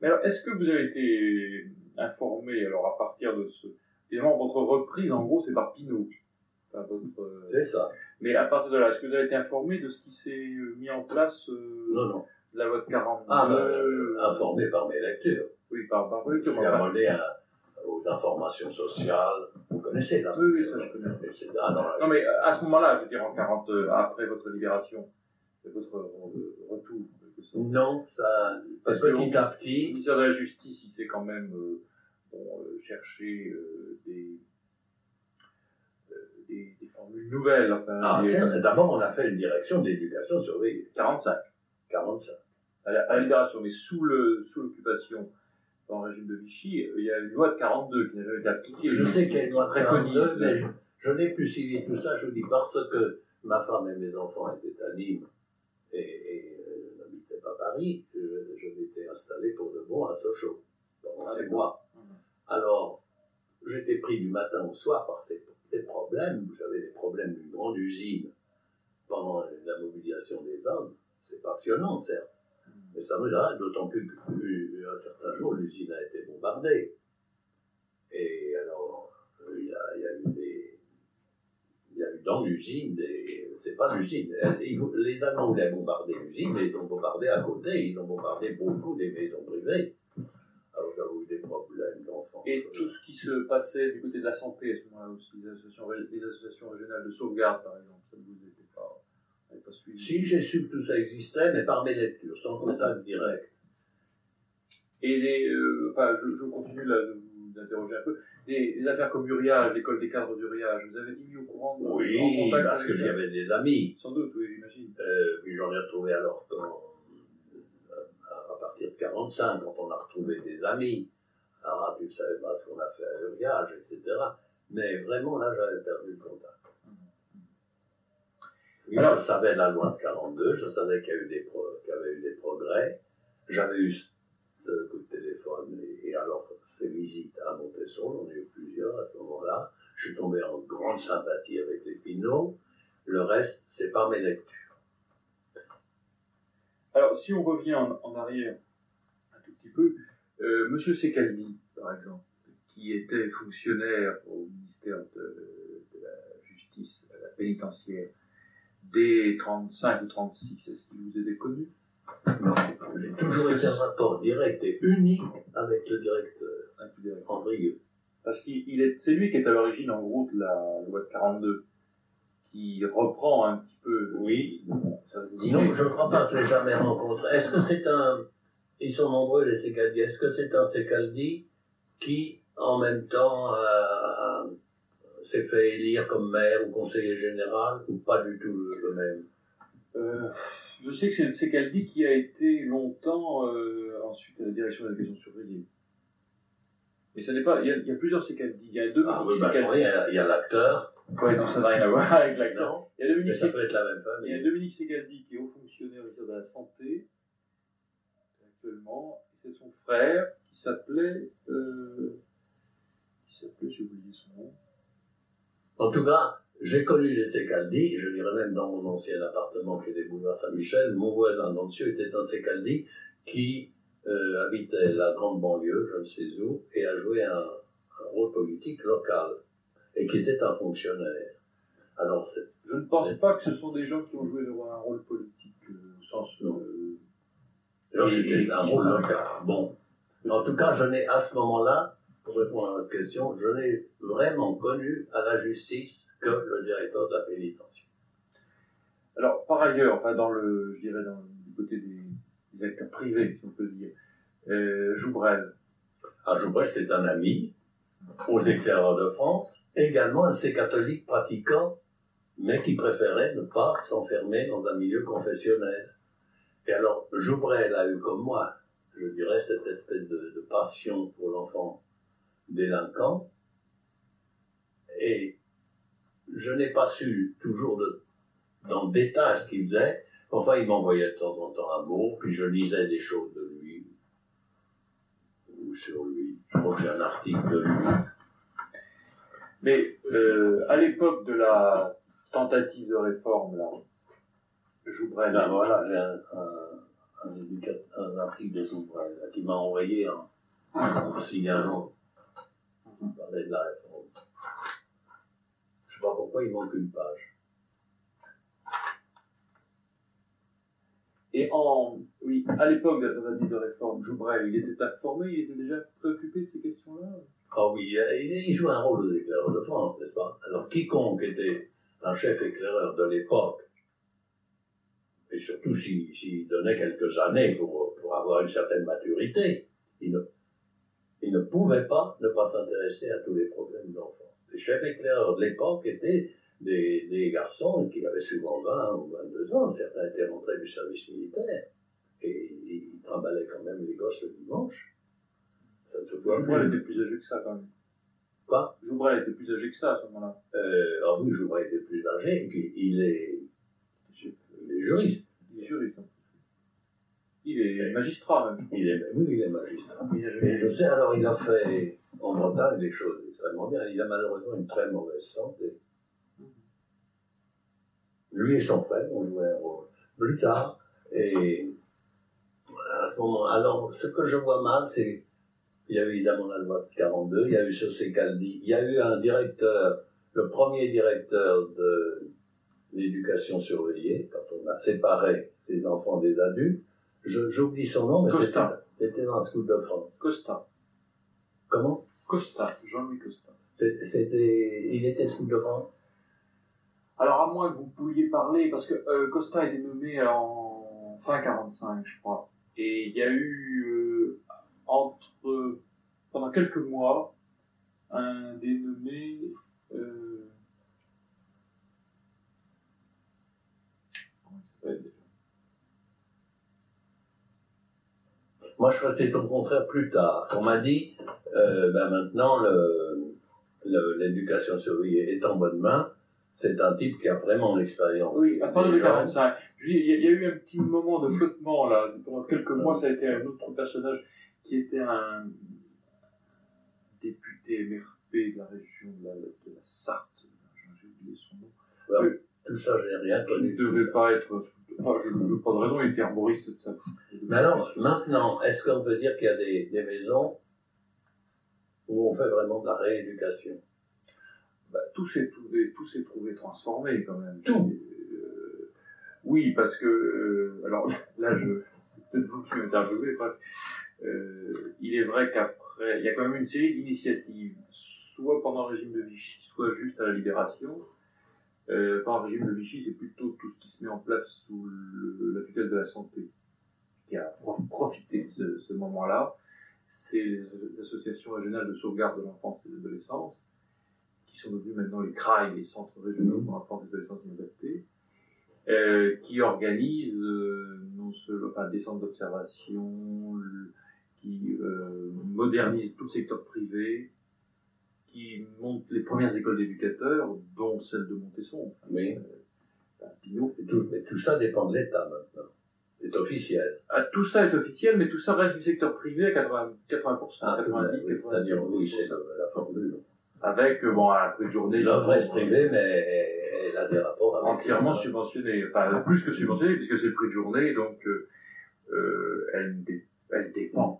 Mais alors, est-ce que vous avez été informé, alors à partir de ce. Évidemment, votre reprise, en gros, c'est par Pinot. Votre, euh, C'est ça. Mais à partir de là, est-ce que vous avez été informé de ce qui s'est euh, mis en place euh, Non, non. La loi de 42 Ah, euh, informé par mes lectures. Oui, par, par Je lecture, suis mais enfin, abonné à- aux informations sociales. Vous connaissez là Oui, oui, ça, je connais. Ah, non, Non, mais à ce moment-là, je veux dire en 40, euh, après votre libération, votre retour, Non, ça, Parce petit que à Le petit. ministère de la Justice, il s'est quand même euh, bon, euh, cherché euh, des, euh, des, des formules nouvelles. Enfin, Ah, des- D'abord, on a fait une direction d'éducation surveillée. 45, 45. à la, à la libération, mais sous le sous l'occupation dans le régime de Vichy, il y a une loi de 42 qui n'a jamais été appliquée. Je sais une loi de préconise. 42, mais je, je n'ai plus suivi tout ça, je vous dis, parce que ma femme et mes enfants étaient à Nîmes et, et euh, pas Paris, je, je m'étais installé pour de bon à Sochaux pendant Ah, ces d'accord. mois. Mhm. Alors, j'étais pris du matin au soir par ces, des problèmes. J'avais des problèmes d'une grande usine pendant la mobilisation des hommes. C'est passionnant, certes. Mais ça me arrête, d'autant plus qu'un certain jour, l'usine a été bombardée. Et alors, euh, il y a, il y a eu des. Dans l'usine des. C'est pas l'usine. Vou- Les Allemands voulaient bombarder l'usine, mais ils ont bombardé à côté. Ils ont bombardé beaucoup des maisons privées. Alors j'avoue des problèmes d'enfants. Et tout ce qui se passait du côté de la santé à ce moment-là aussi, les associations, ré- les associations régionales de sauvegarde par exemple, ça vous était pas, pas suivi. Si j'ai su que tout ça existait, mais par mes lectures, sans contact direct. Et les, euh, enfin, je, je continue là de vous interroger un peu. Les, les affaires comme Uriage, l'école des cadres d'Uriage, vous avez été mis au courant de, Oui, contact parce que j'avais des amis. Sans doute, oui, j'imagine. Euh, puis j'en ai retrouvé alors quand, à partir de 45, quand on a retrouvé des amis. Ah, tu ne savais pas ce qu'on a fait à Uriage, etc. Mais vraiment, là, j'avais perdu le contact. Oui, Alors- je savais la loi de 42, je savais qu'il y, a eu des pro- qu'il y avait eu des progrès. J'avais eu ce ce coup de téléphone et, et alors fait visite à Montesson, j'en ai eu plusieurs à ce moment-là. Je suis tombé en grande sympathie avec les Pinots. Le reste, c'est pas mes lectures. Alors, si on revient en, en arrière un tout petit peu, euh, Monsieur Secaldi, par exemple, qui était fonctionnaire au ministère de, de la Justice, à la pénitentiaire, dès 35 ou 36, est-ce qu'il vous était connu Non, j'ai toujours été en rapport direct et unique avec le directeur, Parce qu'il il est, c'est lui qui est à l'origine, en gros, de la loi de 42, qui reprend un petit peu. Oui. Sinon, je ne crois pas que je l'ai jamais rencontré. Est-ce que c'est un. Ils sont nombreux, les Secaldi. Est-ce que c'est un Secaldi qui, en même temps, a- a- s'est fait élire comme maire ou conseiller général, ou pas du tout le, même? Euh, je sais que c'est le Secaldi qui a été longtemps euh, ensuite à la direction de l'éducation surveillée. Mais ça n'est pas. Il y, a, il y a plusieurs Secaldi. Il y a Dominique Ah oui, bah, il y a, il y y a l'acteur. Ouais, non, ça n'a rien à voir avec l'acteur. Il y a Dominique mais ça peut être la même Il y a. Dominique Secaldi qui est haut fonctionnaire au ministère de la Santé actuellement. C'est son frère qui s'appelait. Euh, qui s'appelait, j'ai oublié son nom. En tout cas, j'ai connu les Secaldi, je dirais même dans mon ancien appartement qui était boulevard Saint-Michel, mon voisin d'en dessus était un Secaldi qui euh, habitait la grande banlieue, je ne sais où, et a joué un, un rôle politique local, et qui était un fonctionnaire. Alors, Je ne pense pas que ce sont des gens qui ont joué un rôle politique euh, au sens. Non. euh, c'était un rôle local. Bon. En tout cas, je n'ai, à ce moment-là, pour répondre à votre question, je n'ai vraiment connu à la justice que le directeur de la pénitentiaire. Alors, par ailleurs, enfin, dans le, je dirais, dans, du côté des, des acteurs privés, si on peut dire, euh, Joubrel, À Joubret, c'est un ami aux éclaireurs de France, également un de ces catholiques pratiquants, mais qui préférait ne pas s'enfermer dans un milieu confessionnel. Et alors, Joubrel a eu comme moi, je dirais, cette espèce de, passion pour l'enfant délinquant. Et je n'ai pas su toujours dans le détail ce qu'il faisait. Enfin, il m'envoyait de temps en temps un mot, puis je lisais des choses de lui, ou sur lui. Je crois que j'ai un article de lui. mais euh, à l'époque de la tentative de réforme, là, Joubrel, Ben voilà, j'ai un, un- un, éducat- un article de Joubrel là, qui m'a envoyé en, en signalant. Il parlait de la réforme. Je sais pas pourquoi il manque une page. Et oui, à l'époque de la tentative de réforme, Joubrel, il était informé, il était déjà préoccupé de ces questions-là? Ah oui, il, il joue un rôle aux éclaireurs de France, n'est-ce pas? Alors quiconque était un chef éclaireur de l'époque, et surtout s'il s'il donnait quelques années pour, pour avoir une certaine maturité, il ne, il ne pouvait pas ne pas s'intéresser à tous les problèmes de. Les chefs éclaireurs de l'époque étaient des, des garçons qui avaient souvent 20 ou 22 ans, certains étaient rentrés du service militaire, et ils trimballaient quand même les gosses le dimanche. Ça ne se voit Joubrel plus. était plus âgé que ça quand même. Quoi? Joubrel était plus âgé que ça à ce moment-là. Euh, alors oui, Joubrel était plus âgé, et puis il est, il est juriste. Il est juriste. Il est magistrat même. Il est, oui, il est magistrat. Il jamais- je sais, alors il a fait en Bretagne des choses extrêmement bien. Il a malheureusement une très mauvaise santé. Lui et son frère ont joué un rôle plus tard. Et à ce moment, alors ce que je vois mal, c'est il y a eu évidemment la loi de 42, il y a eu Saucé Caldi, il y a eu un directeur, le premier directeur de l'éducation surveillée, quand on a séparé les enfants des adultes. J'oublie son nom, mais c'était dans le School de France. Costa. Comment? Costa. Jean-Louis Costa. C'était, il était School de France? Alors, à moins que vous pouviez parler, parce que euh, Costa a été nommé en fin 45, je crois. Et il y a eu, euh, entre, pendant quelques mois, un dénommé, euh, Moi, je que c'est au contraire plus tard. On m'a dit, ben maintenant, le- le- l'éducation surveillée est en bonne main. C'est un type qui a vraiment l'expérience. Oui, à partir de Des gens. 45. Je dis, Il y, a- il y a eu un petit moment de flottement là. Pendant quelques mois, ça a été un autre personnage qui était un député MRP de la région de la, de la Sarthe. J'ai oublié son nom. Tout ça, j'ai rien Qui ne connu. devait pas être. Enfin, je ne veux pas de raison, il était arboriste de sa. Mais alors, maintenant, est-ce qu'on peut dire qu'il y a des, des maisons où on fait vraiment de la rééducation? Bah, tout s'est trouvé, tout s'est trouvé transformé quand même. Tout. Euh, oui, parce que euh, alors là, je, c'est peut-être vous qui m'interviewez parce euh, il est vrai qu'après, il y a quand même une série d'initiatives, soit pendant le régime de Vichy, soit juste à la libération. Euh, pendant le régime de Vichy, c'est plutôt tout ce qui se met en place sous le- la tutelle de la santé qui a pro- profité de ce, ce moment-là. C'est les associations régionales de sauvegarde de l'enfance et de l'adolescence qui sont devenus maintenant les CRAI, les centres régionaux Mhm. pour l'enfance et l'adolescence inadaptée, euh, qui organisent euh, non seulement enfin, des centres d'observation, qui euh, modernisent tout le secteur privé, qui montent les premières écoles d'éducateurs, dont celle de Montesson, enfin, Oui. euh. Et tout, mais tout ça dépend de l'État maintenant. C'est officiel. Ah, tout ça est officiel, mais tout ça reste du secteur privé à 80%, 80%, Ah, 90, oui, 90, C'est-à-dire, oui, c'est la, la formule. Avec, euh, bon, un prix de journée. L'offre reste privée, mais elle a des rapports avec entièrement subventionnée, enfin plus que subventionnée, puisque c'est le prix de journée, donc euh, euh, elle, dé- elle dépend